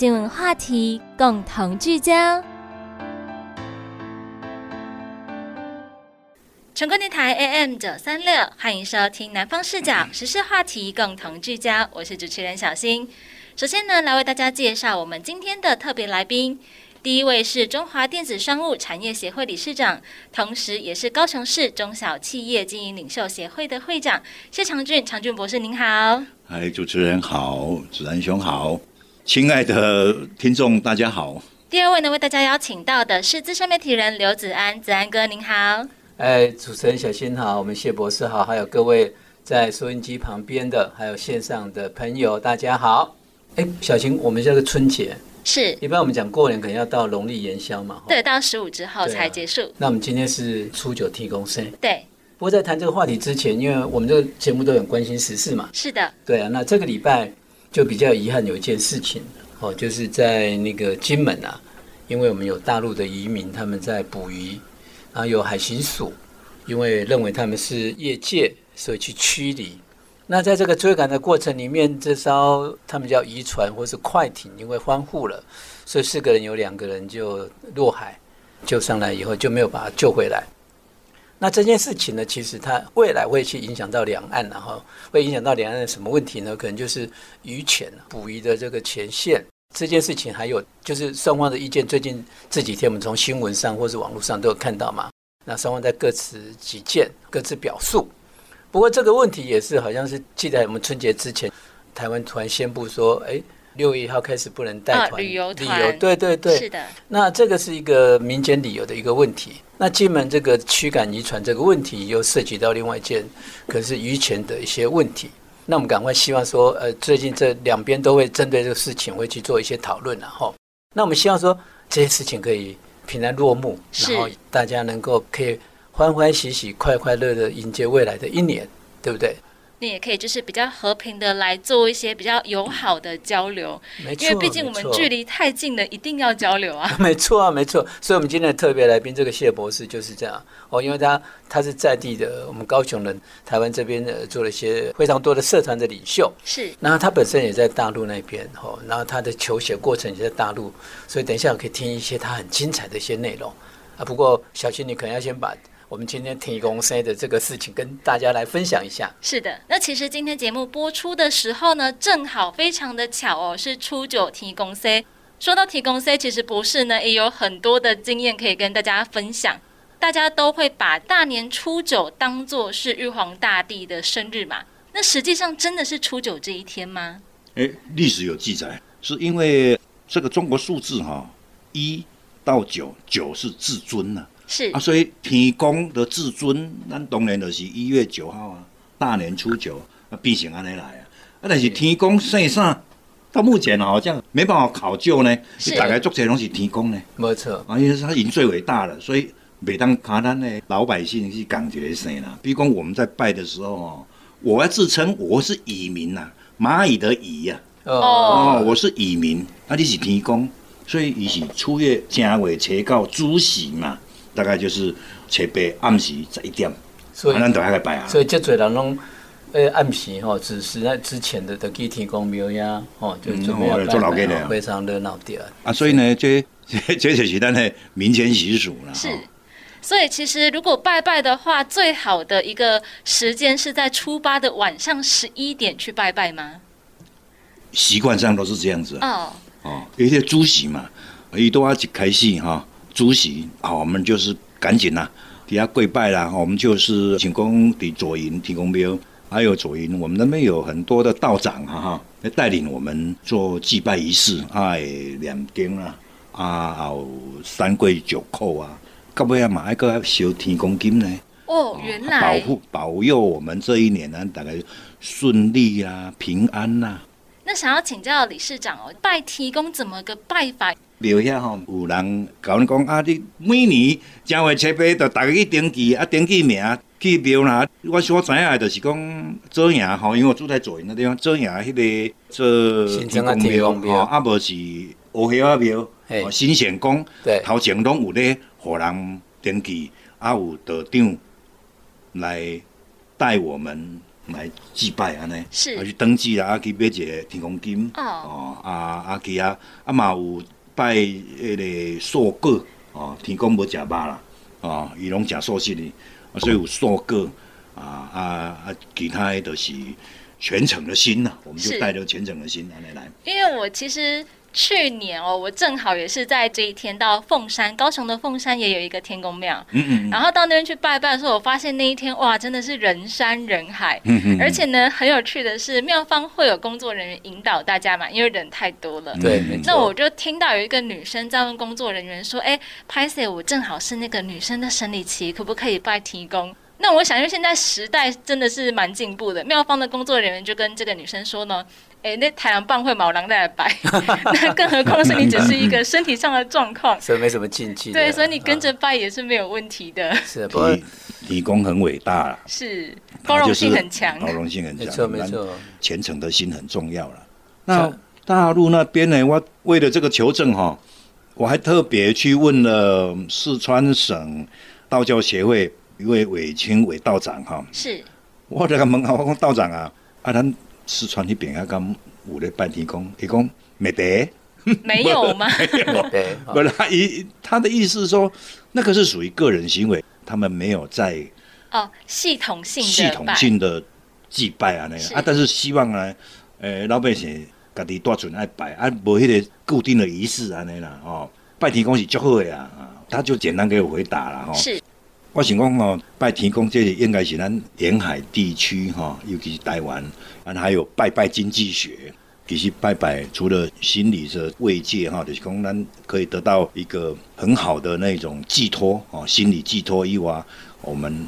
新闻话题共同聚焦。全国电台 AM 九三六，欢迎收听《南方视角》时事话题共同聚焦。我是主持人小新。首先呢，来为大家介绍我们今天的特别来宾。第一位是中华电子商务产业协会理事长，同时也是高雄市中小企业经营领袖协会的会长谢长俊。长俊博士，您好。嗨，主持人好，子安兄好，亲爱的听众大家好。第二位呢，为大家邀请到的是资深媒体人刘子安，子安哥您好。哎，主持人小新好，我们谢博士好，还有各位在收音机旁边的，还有线上的朋友，大家好。哎，小新，我们这个春节是一般我们讲过年可能要到农历元宵嘛，对，到十五之后才结束。那我们今天是初九提供生，对。不过在谈这个话题之前，因为我们这个节目都很关心时事嘛，是的，对啊。那这个礼拜就比较遗憾有一件事情哦，就是在那个金门啊，因为我们有大陆的移民，他们在捕鱼。然后有海巡署，因为认为他们是业界，所以去驱离。那在这个追赶的过程里面，这艘他们叫渔船或是快艇，因为欢呼了，所以四个人有两个人就落海，救上来以后就没有把他救回来。那这件事情呢，其实它未来会去影响到两岸，然后会影响到两岸的什么问题呢？可能就是渔权捕鱼的这个前线这件事情，还有就是双方的意见。最近这几天，我们从新闻上或是网络上都有看到嘛。那双方在各持己见，各自表述。不过这个问题也是，好像是记得我们春节之前，台湾突然宣布说，哎，六月一号开始不能带团旅游团。对对对，是的。那这个是一个民间旅游的一个问题。那进门这个驱赶遗传这个问题，又涉及到另外一件，可是渔权的一些问题。那我们赶快希望说，呃，最近这两边都会针对这个事情会去做一些讨论，然后，那我们希望说这些事情可以平安落幕，然后大家能够可以欢欢喜喜、快快乐乐迎接未来的一年，对不对？那也可以就是比较和平的来做一些比较友好的交流，因为毕竟我们距离太近了，一定要交流啊。没错啊，没错。所以，我们今天的特别来宾这个谢博士就是这样哦，因为他他是在地的，我们高雄人，台湾这边的做了一些非常多的社团的领袖，是。然后他本身也在大陆那边哦，然后他的求学过程也在大陆，所以等一下我可以听一些他很精彩的一些内容啊。不过，小新你可能要先把。我们今天提供 C 的这个事情跟大家来分享一下。是的，那其实今天节目播出的时候呢，正好非常的巧哦，是初九提供 C。说到提供 C，其实不是呢，也有很多的经验可以跟大家分享。大家都会把大年初九当做是玉皇大帝的生日嘛？那实际上真的是初九这一天吗？诶，历史有记载，是因为这个中国数字哈，一到九，九是至尊呢。是啊，所以天公的至尊，咱当然就是一月九号啊，大年初九啊，变成安尼来啊。啊，但是天公姓啥？到目前好像没办法考究呢。是大概做这拢是天公呢？没错，啊，因为他已经最伟大了，所以每当卡咱的老百姓去感觉谁啦。比如讲我们在拜的时候哦，我要自称我是蚁民呐，蚂蚁的蚁呀。哦，我是蚁民，啊，你是天公，所以伊是初月正月初九主时嘛。大概就是初八暗时十一点，所以咱都还来拜啊。所以这侪人拢诶暗时吼，只是在之前的的去天公庙呀，吼就准备做老的，非常热闹的啊。所以呢，这这就是咱的民间习俗啦。是，所以其实如果拜拜的话，最好的一个时间是在初八的晚上十一点去拜拜吗？习惯上都是这样子哦哦，有些主席嘛，伊都要一开始哈。主席，好，我们就是赶紧呐，底下跪拜啦。我们就是请功的左营提供庙，还有左营，我们那边有很多的道长哈哈，来带领我们做祭拜仪式，哎，两经啊，啊，三跪九叩啊，到尾啊嘛还个烧天公金呢。哦，原来保护保佑我们这一年呢，大概顺利啊，平安呐。那想要请教理事长哦，拜提公怎么个拜法？庙遐吼，有人甲阮讲啊，你每年正月七八，就大家去登记啊，登记名去庙啦。我所知影的，就是讲做营吼，因为我住在左营那地方，做营迄个做天公庙，啊无是乌叶啊庙，新显宫，头前拢有咧，互人登记，啊有道长来带我们来祭拜安尼，是去登记啦，啊去买一个天公金，哦啊啊去啊，啊嘛有。拜迄个素果哦，天公无食肉啦，哦，伊拢食素食的，所以有素果啊啊啊，其他的都是虔诚的心呐，我们就带着虔诚的心来来。因为我其实。去年哦，我正好也是在这一天到凤山，高雄的凤山也有一个天公庙，嗯嗯，然后到那边去拜拜的时候，我发现那一天哇，真的是人山人海，嗯嗯，而且呢，很有趣的是，庙方会有工作人员引导大家嘛，因为人太多了，对，那我就听到有一个女生在问工作人员说：“哎，拍摄我正好是那个女生的生理期，可不可以拜提供？”那我想，因为现在时代真的是蛮进步的，庙方的工作人员就跟这个女生说呢。哎，那太阳棒会毛囊在摆，那更何况是你只是一个身体上的状况，所以没什么禁忌。对，所以你跟着拜也是没有问题的。是，不过理工很伟大，是包容性很强，包容性很强，没错没错，虔诚的心很重要了。那大陆那边呢？我为了这个求证哈，我还特别去问了四川省道教协会一位韦清韦道长哈。是，我这个问啊，我讲道长啊，啊咱。四川那边啊，刚有咧拜天公，伊讲没得，没有。吗？不是，他意他的意思是说，那个是属于个人行为，他们没有在哦系统性系统性的祭拜啊那个。啊，但是希望呢，呃，老百姓家己多准爱拜啊，无迄个固定的仪式安尼啦哦，拜天公是足好的啊，他就简单给我回答了哈。是。我想讲哦，拜天公这应该是咱沿海地区哈，尤其是台湾，啊还有拜拜经济学，其实拜拜除了心理的慰藉哈，就是讲咱可以得到一个很好的那种寄托哦，心理寄托以外，我们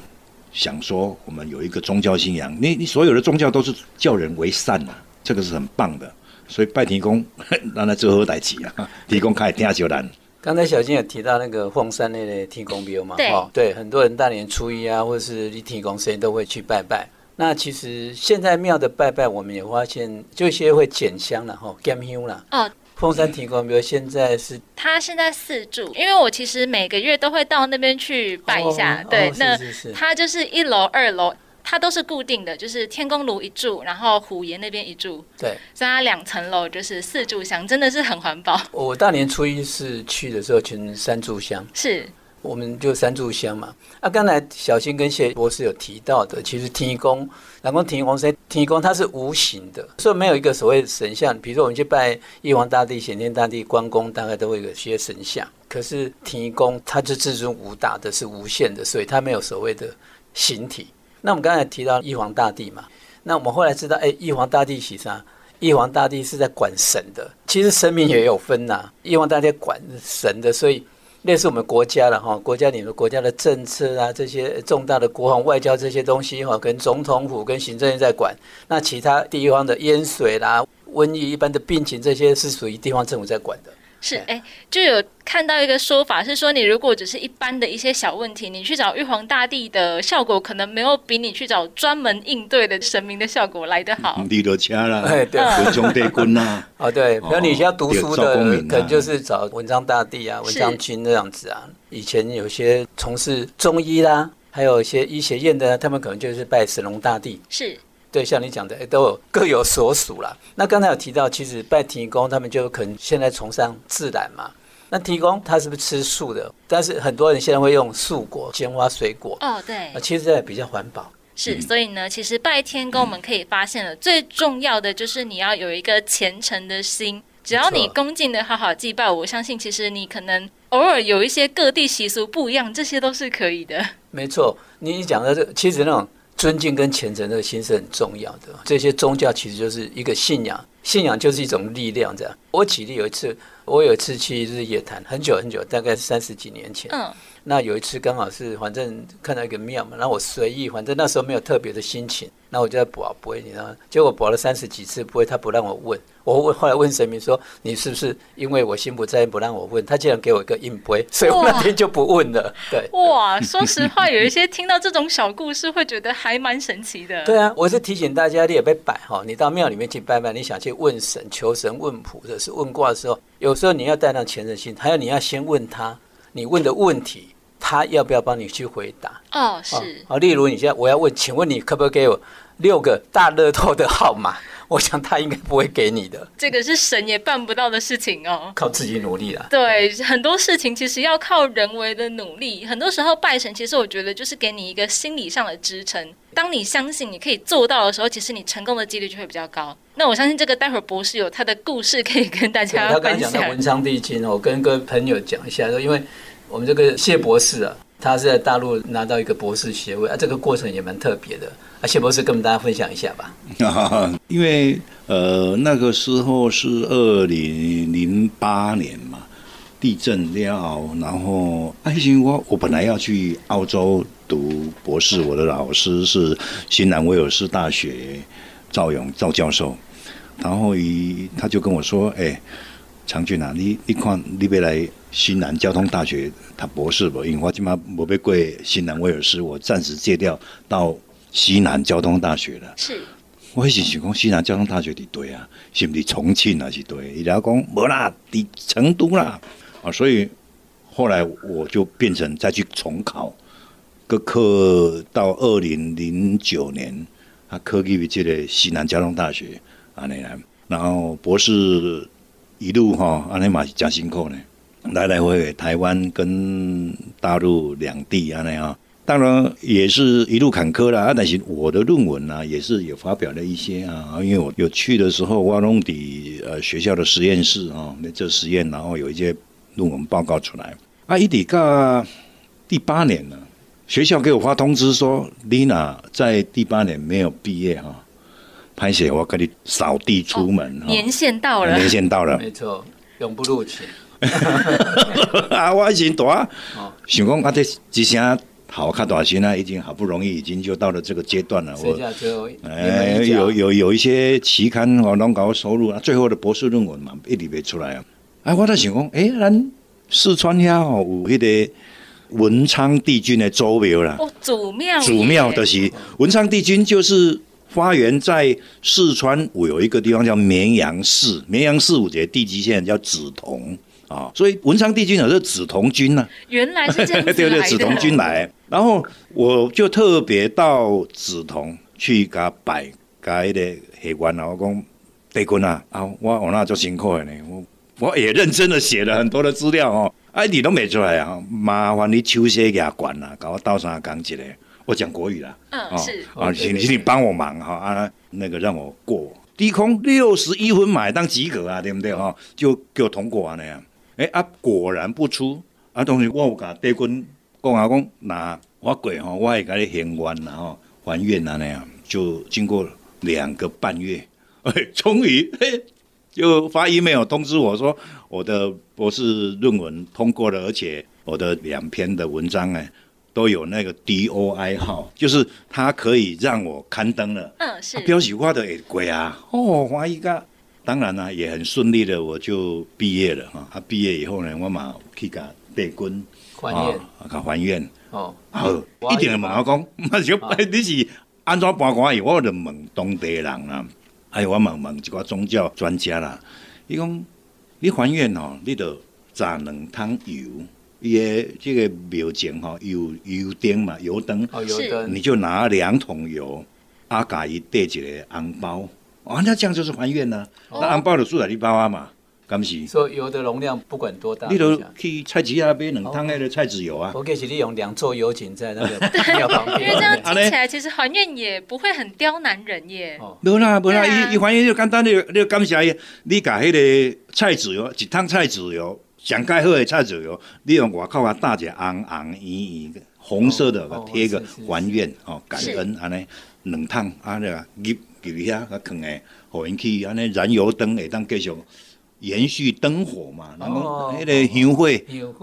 想说我们有一个宗教信仰，你你所有的宗教都是叫人为善呐，这个是很棒的，所以拜天公让他最后代起啊，天公开天就难。刚才小金有提到那个凤山那类天公庙嘛，哦，对，很多人大年初一啊，或者是立天公，谁都会去拜拜。那其实现在庙的拜拜，我们也发现，就一些会捡香了哈，捡香了。哦，凤山天公庙现在是，他现在四柱，因为我其实每个月都会到那边去拜一下，对，那他就是一楼、二楼。它都是固定的，就是天宫炉一柱，然后虎爷那边一柱，对，所以它两层楼就是四柱香，真的是很环保。我大年初一是去的时候，全三炷香，是，我们就三炷香嘛。啊，刚才小新跟谢博士有提到的，其实天宫，南宫天宫是天宫，它是无形的，所以没有一个所谓的神像。比如说我们去拜玉皇大帝、显天大帝、关公，大概都会有些神像。可是天宫它就至尊无大的，是无限的，所以它没有所谓的形体。那我们刚才提到玉皇大帝嘛，那我们后来知道，哎，玉皇大帝是啥？玉皇大帝是在管神的。其实神明也有分呐，玉皇大帝管神的，所以类似我们国家了哈，国家里面国家的政策啊，这些重大的国防外交这些东西哈，跟总统府跟行政院在管。那其他地方的淹水啦、瘟疫、一般的病情这些是属于地方政府在管的。是哎，就有看到一个说法是说，你如果只是一般的一些小问题，你去找玉皇大帝的效果，可能没有比你去找专门应对的神明的效果来得好。你都掐了，对，兄弟 quân 呐。哦，对，比如你现在读书的，可能就是找文章大帝啊、文章君这样子啊。以前有些从事中医啦，还有一些医学院的，他们可能就是拜神龙大帝。是。对，像你讲的，都有各有所属啦。那刚才有提到，其实拜提公，他们就可能现在崇尚自然嘛。那提公他是不是吃素的？但是很多人现在会用素果、鲜花、水果。哦，对。其实也比较环保。是，所以呢，其实拜天公，我们可以发现了，最重要的就是你要有一个虔诚的心。只要你恭敬的好好祭拜，我相信其实你可能偶尔有一些各地习俗不一样，这些都是可以的。没错，你讲的这其实那种。尊敬跟虔诚这个心是很重要的。这些宗教其实就是一个信仰，信仰就是一种力量。这样，我举例有一次，我有一次去日月潭，很久很久，大概三十几年前。嗯，那有一次刚好是反正看到一个庙嘛，然后我随意，反正那时候没有特别的心情，那我就在卜不会，你知道吗？结果卜了三十几次不会，他不让我问。我问后来问神明说：“你是不是因为我心不在焉不让我问？”他竟然给我一个硬杯，所以我那天就不问了。对，哇，说实话，有一些听到这种小故事会觉得还蛮神奇的。对啊，我是提醒大家，你也被摆哈，你到庙里面去拜拜，你想去问神、求神、问卜或者是问卦的时候，有时候你要带上虔诚心，还有你要先问他，你问的问题，他要不要帮你去回答？哦，是。好，例如你现在我要问，请问你可不可以给我六个大乐透的号码？我想他应该不会给你的，这个是神也办不到的事情哦，靠自己努力了。对，很多事情其实要靠人为的努力。很多时候拜神，其实我觉得就是给你一个心理上的支撑。当你相信你可以做到的时候，其实你成功的几率就会比较高。那我相信这个待会儿博士有他的故事可以跟大家分享。他刚讲的文昌帝君，我跟各位朋友讲一下，说因为我们这个谢博士啊。他是在大陆拿到一个博士学位啊，这个过程也蛮特别的。啊，谢博士跟我们大家分享一下吧。因为呃那个时候是二零零八年嘛，地震了，然后哎行我我本来要去澳洲读博士，我的老师是新南威尔士大学赵勇赵教授，然后一他就跟我说，哎。常俊啊，你你看，你别来西南交通大学读博士不？因为我今嘛没被过西南威尔斯，我暂时借调到西南交通大学了。是，我以前想讲西南交通大学伫对啊，是不是重庆啊？是对，伊拉讲无啦，伫成都啦。啊，所以后来我就变成再去重考个科，到二零零九年啊，科技这个西南交通大学啊那来，然后博士。一路哈，安尼嘛是真辛苦呢，来来回回台湾跟大陆两地安尼啊，当然也是一路坎坷啦。但是我的论文呢，也是有发表了一些啊，因为我有去的时候，挖弄底呃学校的实验室啊，那做实验，然后有一些论文报告出来。啊，一抵个第八年了，学校给我发通知说，丽娜在第八年没有毕业哈。拍写我跟你扫地出门，年限到了，年限到了，没错，永不录取。啊，我已经大，想讲啊，这一声好看短信啊，已经好不容易，已经就到了这个阶段了。我哎，有有有一些期刊哦，能搞收入啊，最后的博士论文嘛，一直没出来啊。哎，我在想讲，哎，咱四川遐哦，有迄个文昌帝君的祖庙啦。哦，祖庙，祖庙的是文昌帝君，就是。发源在四川，我有一个地方叫绵阳市，绵阳市五节地级县叫梓潼啊，所以文昌帝君有是梓潼君呢。原来是这样 对对，梓潼君来，然后我就特别到梓潼去给他拜，给的黑官啊，我讲帝君啊，啊，我我那做辛苦的呢，我我也认真的写了很多的资料哦，哎，你都没出来啊，麻烦你手写给管了，给我倒上讲一个。我讲国语啦，嗯，是啊，请请你帮我忙哈啊，那个让我过低空六十一分买当及格啊，对不对哈？就给我通过啊那样，哎啊，果然不出啊，同时我有甲德军讲啊讲，那我过哈，我会甲你还愿然后还愿啊那样，就经过两个半月，哎，终于就发 email 通知我说我的博士论文通过了，而且我的两篇的文章哎。都有那个 DOI 号，就是它可以让我刊登了。嗯，是。标喜画的也贵啊。哦，华一个，当然呢，也很顺利的，我就毕业了哈。他毕业以后呢，我嘛去甲帝君还愿，甲还愿。哦，好，一定问我讲，就 你是安怎办官？我就问当地人啊，还有我问问一个宗教专家啦。伊讲，你还愿哦，你得炸两汤油。也这个庙前哈有油灯嘛，油灯，你就拿两桶油，阿嘎伊带一个红包，哦，那这样就是还愿呢。那红包的数在你包啊嘛，敢是？说油的容量不管多大，你都去菜市那买两桶那个菜籽油啊。我给是利用两座油井在那个 庙旁边。因为这样 听起来，其实还愿也不会很刁难人耶。哦无啦，无啦，一一还愿就简单，你你感谢伊，你把迄个菜籽油一桶菜籽油。上盖好的菜籽油，你用外口啊打一个红红圆圆红色的，贴个还愿哦，感恩安尼两桶啊那个入入遐个坑诶，互因去安尼燃油灯会当继续延续灯火嘛，然后迄个香火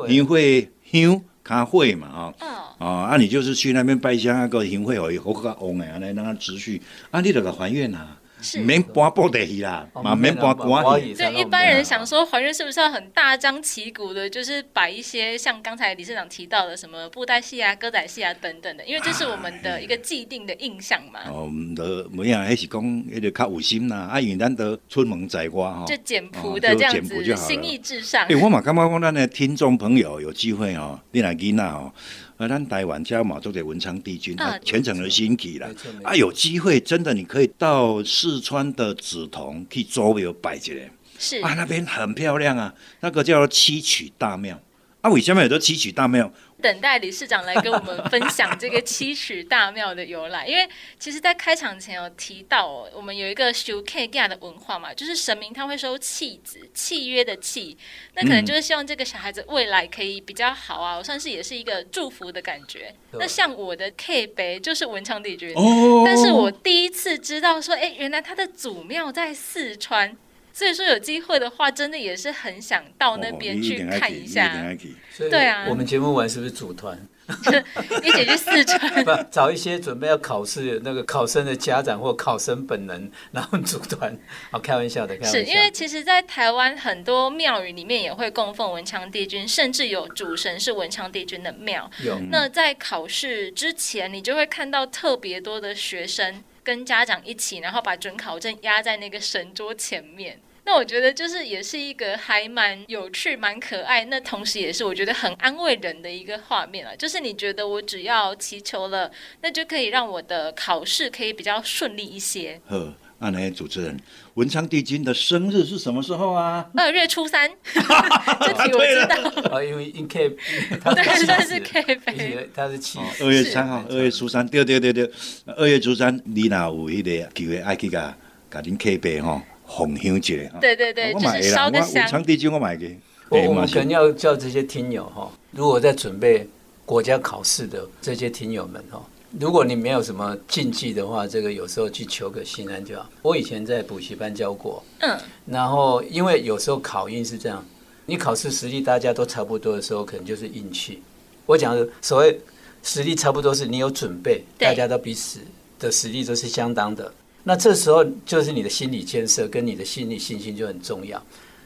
香火。香咖会嘛啊，哦，啊，你就是去那边拜香那个行会哦，好个旺诶，安尼让它持续，啊，你那个还愿啊。免搬布袋戏啦，嘛免搬棺戏。对一般人想说怀孕是不是要很大张旗鼓的，就是摆一些像刚才理事长提到的什么布袋戏啊、歌仔戏啊等等的，因为这是我们的一个既定的印象嘛。哦，得每样还是讲，迄个较有心呐，啊，因为咱得出门在外哈，就简朴的这样子，心意至上。哎，我嘛刚刚讲咱的听众朋友有机会哦，你来囡仔哦。而咱台湾加马都得文昌帝君，啊，全程的新奇啦。啊，有机会真的你可以到四川的梓潼去周围拜一下，是啊，那边很漂亮啊，那个叫七曲大庙。啊，为什么有个七曲大庙？等待理事长来跟我们分享这个七曲大庙的由来，因为其实，在开场前有提到，我们有一个修 K g a 的文化嘛，就是神明他会收契子，契约的契，那可能就是希望这个小孩子未来可以比较好啊，算是也是一个祝福的感觉。那像我的 K 杯就是文昌帝君，但是我第一次知道说，哎，原来他的祖庙在四川。所以说有机会的话，真的也是很想到那边去看一下。对啊，我们节目完是不是组团？一起去四川，不找一些准备要考试那个考生的家长或考生本人，然后组团。好，开玩笑的，开玩笑。是因为其实，在台湾很多庙宇里面也会供奉文昌帝君，甚至有主神是文昌帝君的庙。有。那在考试之前，你就会看到特别多的学生跟家长一起，然后把准考证压在那个神桌前面。那我觉得就是也是一个还蛮有趣、蛮可爱，那同时也是我觉得很安慰人的一个画面啊。就是你觉得我只要祈求了，那就可以让我的考试可以比较顺利一些。呵，那那主持人，文昌帝君的生日是什么时候啊？二月初三，这题我知道。啊，因为因 K，对，他是 K 杯，他是七。二月三号，二月初三，对对对对，二月初三，你那有一个机会爱去甲甲恁 K 杯吼。红香一下，对对对，就是烧个香。长地鸡我买给，我我们可能要叫这些听友哈，如果在准备国家考试的这些听友们哈，如果你没有什么禁忌的话，这个有时候去求个心安就好。我以前在补习班教过，嗯，然后因为有时候考运是这样，你考试实力大家都差不多的时候，可能就是运气。我讲的所谓实力差不多，是你有准备，大家都彼此的实力都是相当的。那这时候就是你的心理建设跟你的心理信心就很重要。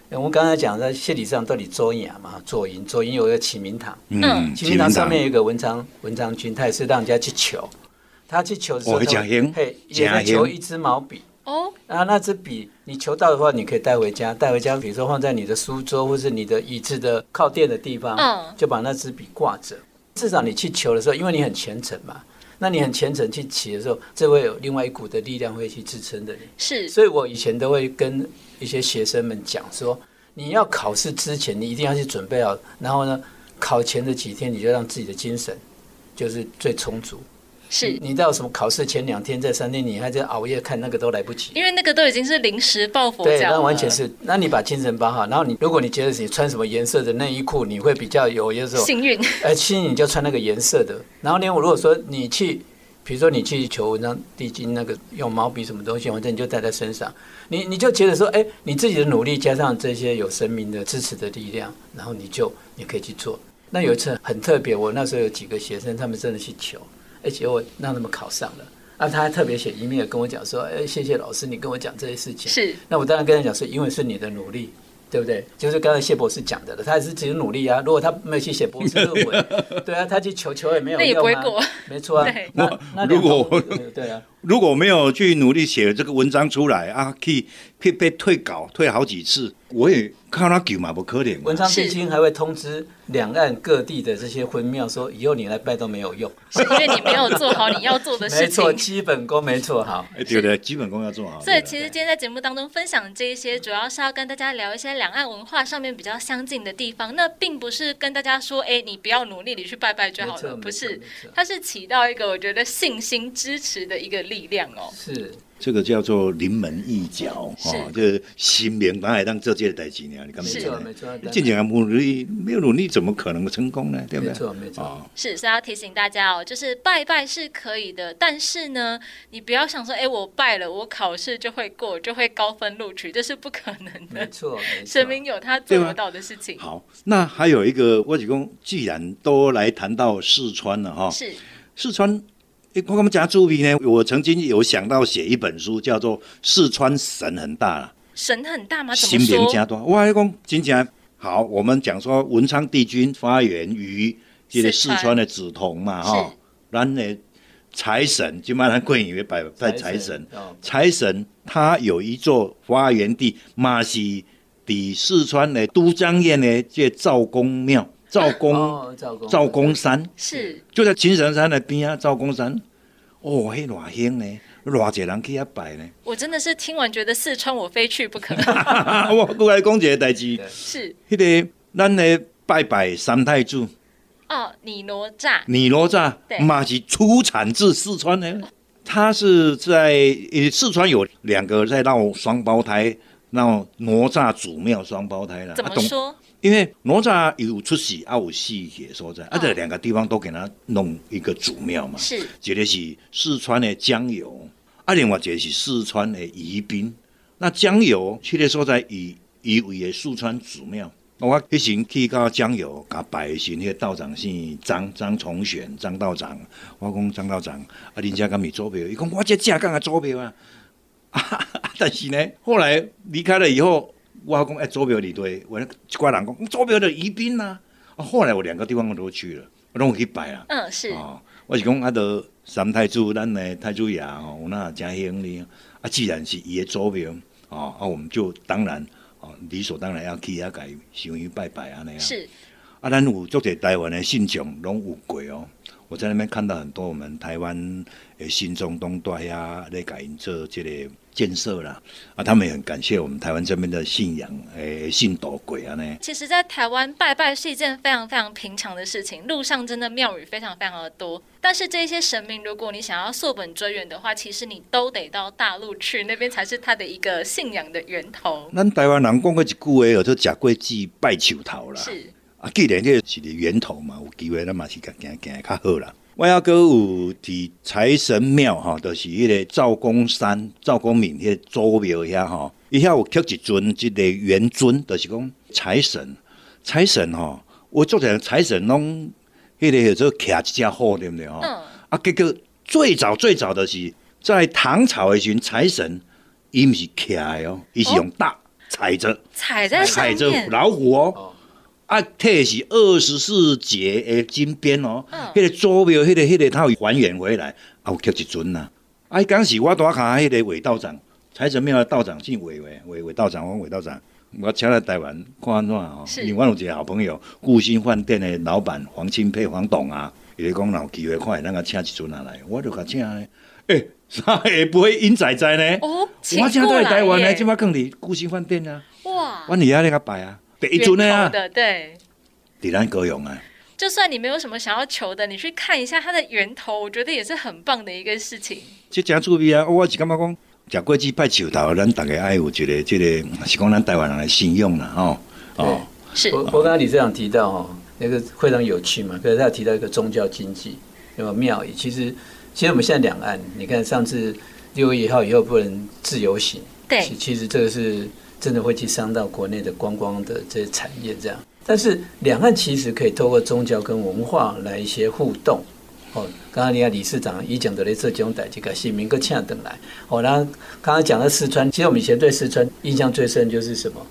我们刚才讲在谢礼上到底周雅嘛，左营左营有一个启明堂，嗯，启明堂。上面有一个文昌文昌君，他也是让人家去求，他去求的时候，嘿，也会求一支毛笔哦，啊，那支笔你求到的话，你可以带回家，带回家，比如说放在你的书桌或是你的椅子的靠垫的地方，嗯，就把那支笔挂着，至少你去求的时候，因为你很虔诚嘛。那你很虔诚去祈的时候，这会有另外一股的力量会去支撑着你。是，所以我以前都会跟一些学生们讲说，你要考试之前，你一定要去准备好，然后呢，考前的几天，你就让自己的精神就是最充足。是你到什么考试前两天、这三天，你还在熬夜看那个都来不及，因为那个都已经是临时抱佛脚那完全是，那你把精神绑好，然后你如果你觉得你穿什么颜色的内衣裤，你会比较有有时候幸运，哎，幸运你就穿那个颜色的。然后呢，我如果说你去，比如说你去求文章地经那个用毛笔什么东西，反正你就带在身上，你你就觉得说，哎，你自己的努力加上这些有神明的支持的力量，然后你就你可以去做。那有一次很特别，我那时候有几个学生，他们真的去求。而且我让他们考上了，啊，他还特别写一面跟我讲说，哎，谢谢老师，你跟我讲这些事情。是，那我当然跟他讲说，因为是你的努力，对不对？就是刚才谢博士讲的了，他也是自己努力啊。如果他没有去写博士论文，对啊，他去求求也没有用啊。没错啊。那那如果对啊，如果没有去努力写这个文章出来啊，可以可以被退稿，退好几次，我也。看他救嘛不可怜。文昌帝君还会通知两岸各地的这些婚庙说，以后你来拜都没有用，是因为你没有做好你要做的事情。没错，基本功没做好。对对，基本功要做好。所以其实今天在节目当中分享这一些，主要是要跟大家聊一些两岸文化上面比较相近的地方。那并不是跟大家说，哎，你不要努力，你去拜拜就好了。不是，它是起到一个我觉得信心支持的一个力量哦。是。这个叫做临门一脚，哦，就是心明白海当这届代志呢。你干没错没错，进前不努力，没有努力怎么可能成功呢？对不对？没错没错。是，所以要提醒大家哦，就是拜拜是可以的，但是呢，你不要想说，哎，我拜了，我考试就会过，就会高分录取，这是不可能的。没错，神明有他做得到的事情。好，那还有一个，我只公既然都来谈到四川了哈，是四川。我干嘛讲猪皮呢？我曾经有想到写一本书，叫做《四川神很大》了。神很大吗？心灵加多。我还讲真正好。我们讲说文昌帝君发源于这个四川的梓潼嘛，哈。然呢，财神就把他贵以为拜拜财神。财神他有一座发源地，马西的四川的都江堰的这赵公庙。赵公，赵公山是就在青城山的边啊。赵公山，哦，嘿，偌香呢，偌济人去遐拜呢。我真的是听完觉得四川我非去不可。我过来讲一个代志，是迄个咱的拜拜三太子。哦，你哪吒，你哪吒，嘛是出产自四川的。他是在四川有两个在闹双胞胎，闹哪吒祖庙双胞胎了。怎么说？因为哪吒有出世，啊有细节所在，啊这两个地方都给他弄一个祖庙嘛。是，一个是四川的江油，啊另外一个是四川的宜宾。那江油去的所在以以为的四川祖庙，我迄时去到江油，甲拜的时，那个道长姓张张崇选张道长，我讲张道长，啊恁家敢咪做票？伊讲我这正刚啊做票 啊，但是呢，后来离开了以后。我讲哎，周表里对，我一挂人讲，周表的宜宾呐。啊，后来我两个地方我都去了，我拢去拜啊。嗯，是。哦，我是讲啊，得三太子，咱的太祖爷吼，有那真香哩。啊，既然是伊的周表，啊，啊，我们就当然，哦，理所当然要去遐改想去拜拜安尼啊。是。啊，咱有足侪台湾的信众拢有过哦。我在那边看到很多我们台湾诶新中东带呀，来改做这个。建设啦，啊，他们也很感谢我们台湾这边的信仰，诶，信斗鬼啊呢。其实，在台湾拜拜是一件非常非常平常的事情，路上真的庙宇非常非常的多。但是这些神明，如果你想要溯本追源的话，其实你都得到大陆去，那边才是他的一个信仰的源头。咱台湾人讲过一句话，叫做“假贵祭拜求头”啦。是啊，既然这是个源头嘛，有机会咱嘛是行行较好啦。我要歌有伫财神庙吼，就是迄个赵公山、赵公明迄个祖庙遐吼，伊遐有刻一尊即个元尊，就是讲财神。财神吼，我做成财神拢迄个叫做徛一只虎，对不对吼？嗯。啊，结果最早最早的是在唐朝的时，财神伊毋是徛哦，伊是用大踩着踩在踩着老虎哦。啊，摕是二十四节的金边哦，迄个祖庙，迄个、迄个，它有还原回来，啊，有刻一尊呐。啊，当时我大看迄个韦道长，财神庙的道长姓韦韦韦韦道长，我韦道长，我请来台湾看安怎哦。另外有一个好朋友，顾兴饭店的老板黄清佩黄董啊，伊咧讲有机会看，咱个请一尊啊来，我就甲请咧。诶，啥会不会阴仔仔呢？哦，我请到来台湾呢，即摆更伫顾兴饭店啊。哇，我伫遐咧甲拜啊。一尊的啊，对，底兰歌咏啊。就算你没有什么想要求的，你去看一下它的源头，我觉得也是很棒的一个事情。这真注意啊！我是感觉讲，食过去拜树头，咱大家爱有一个，这个是讲咱台湾人的信用啦，吼。哦，是。我我刚刚李这样提到哦，那个非常有趣嘛。可是他提到一个宗教经济，那么庙宇，其实其实我们现在两岸，你看上次六月一号以后不能自由行，对，其实这个是。真的会去伤到国内的观光的这些产业，这样。但是两岸其实可以透过宗教跟文化来一些互动。哦，刚刚你看理事长一讲的类似这种代这个新民歌请等来。哦，然后刚刚讲到四川，其实我们以前对四川印象最深就是什么？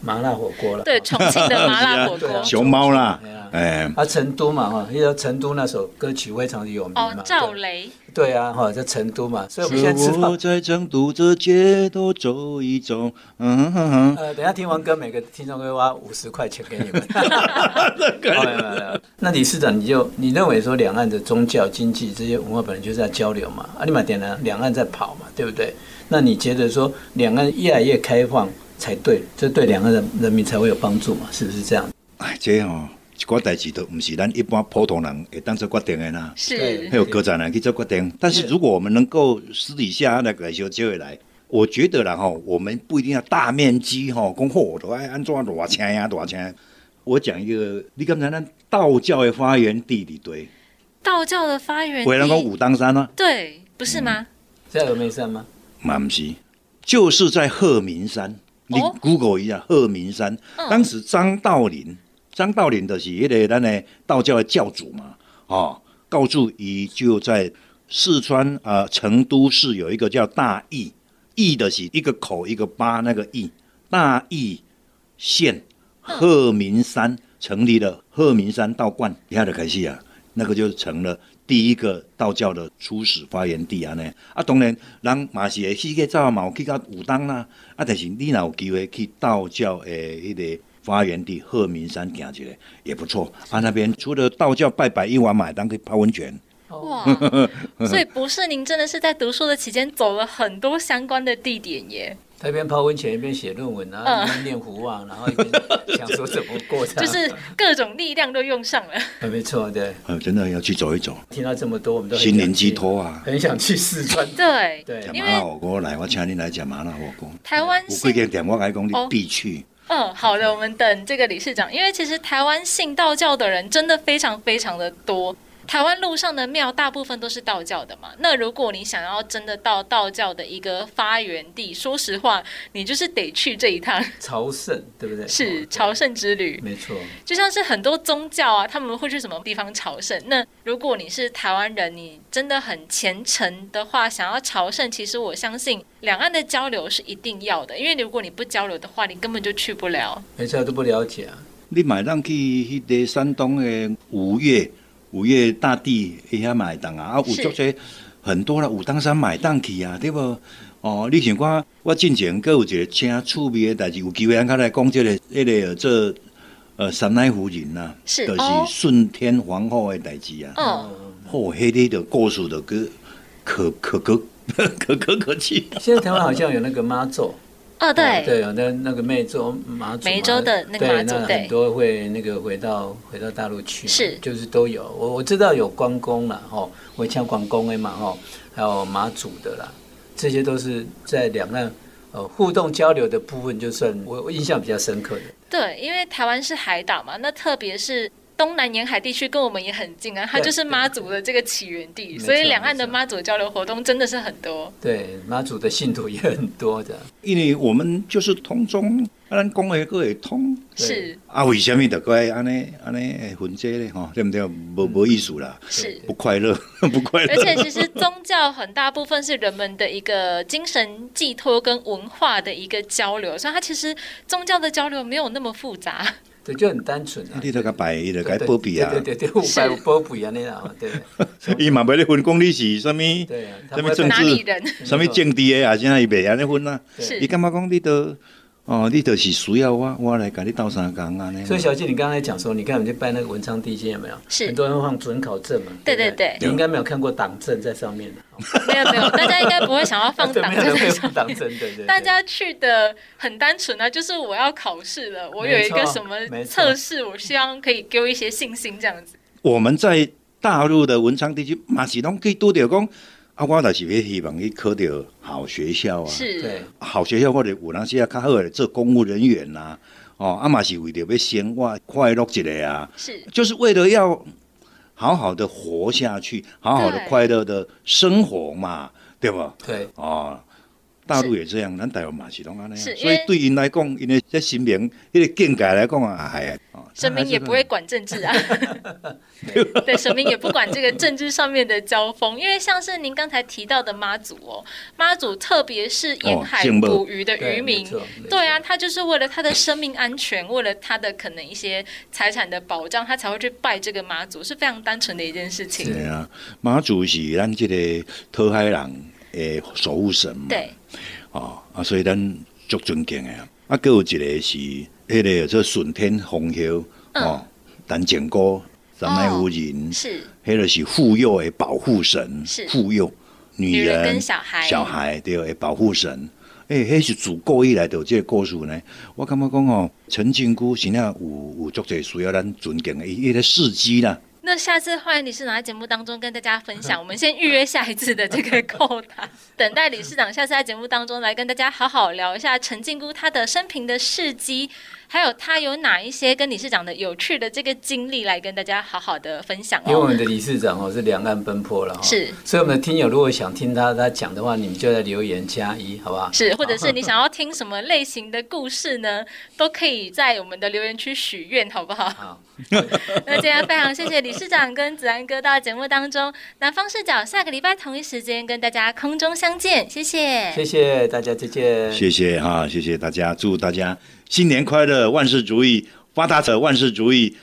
麻辣火锅了。对，重庆的麻辣火锅。熊猫啦。哎。啊，成都嘛哈，因为成都那首歌曲非常的有名嘛。哦，赵雷。对啊，哈，在成都嘛，所以我们现在知道。在成都这街头走一走，嗯哼哼。呃，等下听完歌，每个听众会花五十块钱给你们。那李市长，你就你认为说，两岸的宗教、经济这些文化本来就是在交流嘛？啊，你马点了？两岸在跑嘛，对不对？那你觉得说，两岸越来越开放才对，这对两岸的人民才会有帮助嘛？是不是这样？哎，这样哦。一寡代志都毋是咱一般普通人会当做决定的啦。是，还有个人人去做决定。但是如果我们能够私底下那个小机会来，我觉得啦吼，我们不一定要大面积吼，供货都爱安怎多少钱呀，多少钱？我讲一个，你刚才那道教的发源地里对，道教的发源地，回来讲武当山啊，对，不是吗？在峨眉山吗？嘛不是，就是在鹤鸣山。你 Google 一下鹤鸣山，当时张道陵，张道陵的是迄个咱的道教的教主嘛，哦，告诉伊就在四川啊成都市有一个叫大邑，邑的是一个口一个八那个邑，大邑县鹤鸣山成立了鹤鸣山道观，你看的开始啊，那个就成了。第一个道教的初始发源地啊呢，啊当然人嘛是会去个走嘛有去到武当啦，啊但是你若有机会去道教诶迄个发源地鹤鸣山行起来也不错，啊那边除了道教拜拜一碗买当可以泡温泉。哇，所以不是您真的是在读书的期间走了很多相关的地点耶。他一边泡温泉一边写论文啊，一边念胡啊，然后一边想说怎么过。就是各种力量都用上了。没错，对。真的要去走一走。听到这么多，我们都心灵寄托啊，很想去四川。对对。讲麻辣火锅来，我请你来讲麻辣火锅。台湾我贵点点，我来讲你必去。嗯，好的，我们等这个理事长，因为其实台湾信道教的人真的非常非常的多。台湾路上的庙大部分都是道教的嘛，那如果你想要真的到道教的一个发源地，说实话，你就是得去这一趟 朝圣，对不对？是朝圣之旅，没错。就像是很多宗教啊，他们会去什么地方朝圣？那如果你是台湾人，你真的很虔诚的话，想要朝圣，其实我相信两岸的交流是一定要的，因为如果你不交流的话，你根本就去不了。没错，都不了解啊。你买上去迄个山东的五岳。五岳大帝一下买单啊！啊，有足些很多啦，武当山买单去啊，对不？哦，你想看我进前各有一个真趣味的代志，有机会咱较来讲这个，迄个这呃三奶夫人呐，是就是顺天皇后的代志啊。哦，哦，迄个的故事的可可可可可可可气。现在台湾好像有那个妈祖。哦，对，对啊，那那个湄洲马祖，湄洲的那个马祖，对，很多会那个回到回到大陆去，是，就是都有。我我知道有关公了，吼，我像关公的嘛，吼，还有马祖的啦，这些都是在两岸呃互动交流的部分，就算我我印象比较深刻的。对，因为台湾是海岛嘛，那特别是。东南沿海地区跟我们也很近啊，它就是妈祖的这个起源地，所以两岸的妈祖交流活动真的是很多。对，妈祖的信徒也很多的，因为我们就是通中，咱讲的个会通。是啊，为什么得怪安尼安尼混这咧？哈，对不对？无无意思啦，是不快乐，不快乐。而且其实宗教很大部分是人们的一个精神寄托跟文化的一个交流，所以它其实宗教的交流没有那么复杂。对，就很单纯啊。你都甲摆，伊就甲保庇啊。对对对，有摆有保庇啊，那样对。伊嘛袂咧分讲你是什么，什么政治，什么政治的啊？现在伊袂安尼分啊。伊感觉讲你都。哦，你就是需要我，我来跟你斗三讲啊！所以小姐，你刚才讲说，你看我们去拜那个文昌帝君有没有？是很多人放准考证嘛？对对对，你应该没有看过党证在上面的。没有没有，大家应该不会想要放 党证在上面。党证对对。大家去的很单纯啊，就是我要考试了，我有一个什么测试，我希望可以给我一些信心这样子。我们在大陆的文昌帝君马启东可以多点讲。啊，我也是要希望去考到好学校啊，是，好学校或者有当时啊较好的做公务人员呐，哦，啊嘛是为着要生活快乐一个啊，是，就是为了要好好的活下去，好好的快乐的生活嘛，对不？对，哦。大陆也这样，咱台湾嘛是拢安尼，所以对因来讲，因为在心灵、迄个境界来讲啊，哎，神明也不会管政治啊，对，神明也不管这个政治上面的交锋，因为像是您刚才提到的妈祖哦，妈祖特别是沿海捕鱼的渔民，对啊，他就是为了他的生命安全，为了他的可能一些财产的保障，他才会去拜这个妈祖，是非常单纯的一件事情。对啊，妈祖是咱这个讨海人。诶，守护神嘛，对，哦啊，所以咱足尊敬诶。啊，佫有一个是迄个做顺天红袖哦，单剑哥三奶夫人是，迄个是妇幼诶保护神，是妇幼女人跟小孩小孩对诶保护神哎，迄是自古以来的这个故事呢。我感觉讲哦，陈靖姑是那有有足侪需要咱尊敬的一个事迹啦。那下次欢迎理事长在节目当中跟大家分享。我们先预约下一次的这个扣打，等待理事长下次在节目当中来跟大家好好聊一下陈靖姑她的生平的事迹。还有他有哪一些跟理事长的有趣的这个经历来跟大家好好的分享哦？因为我们的理事长哦是两岸奔波了，是，所以我们的听友如果想听他他讲的话，你们就在留言加一，好不好？是，或者是你想要听什么类型的故事呢？都可以在我们的留言区许愿，好不好？好。那今天非常谢谢理事长跟子安哥到节目当中，南方视角下个礼拜同一时间跟大家空中相见，谢谢，谢谢大家，再见，谢谢哈，谢谢大家，祝大家。新年快乐，万事如意，发大财，万事如意。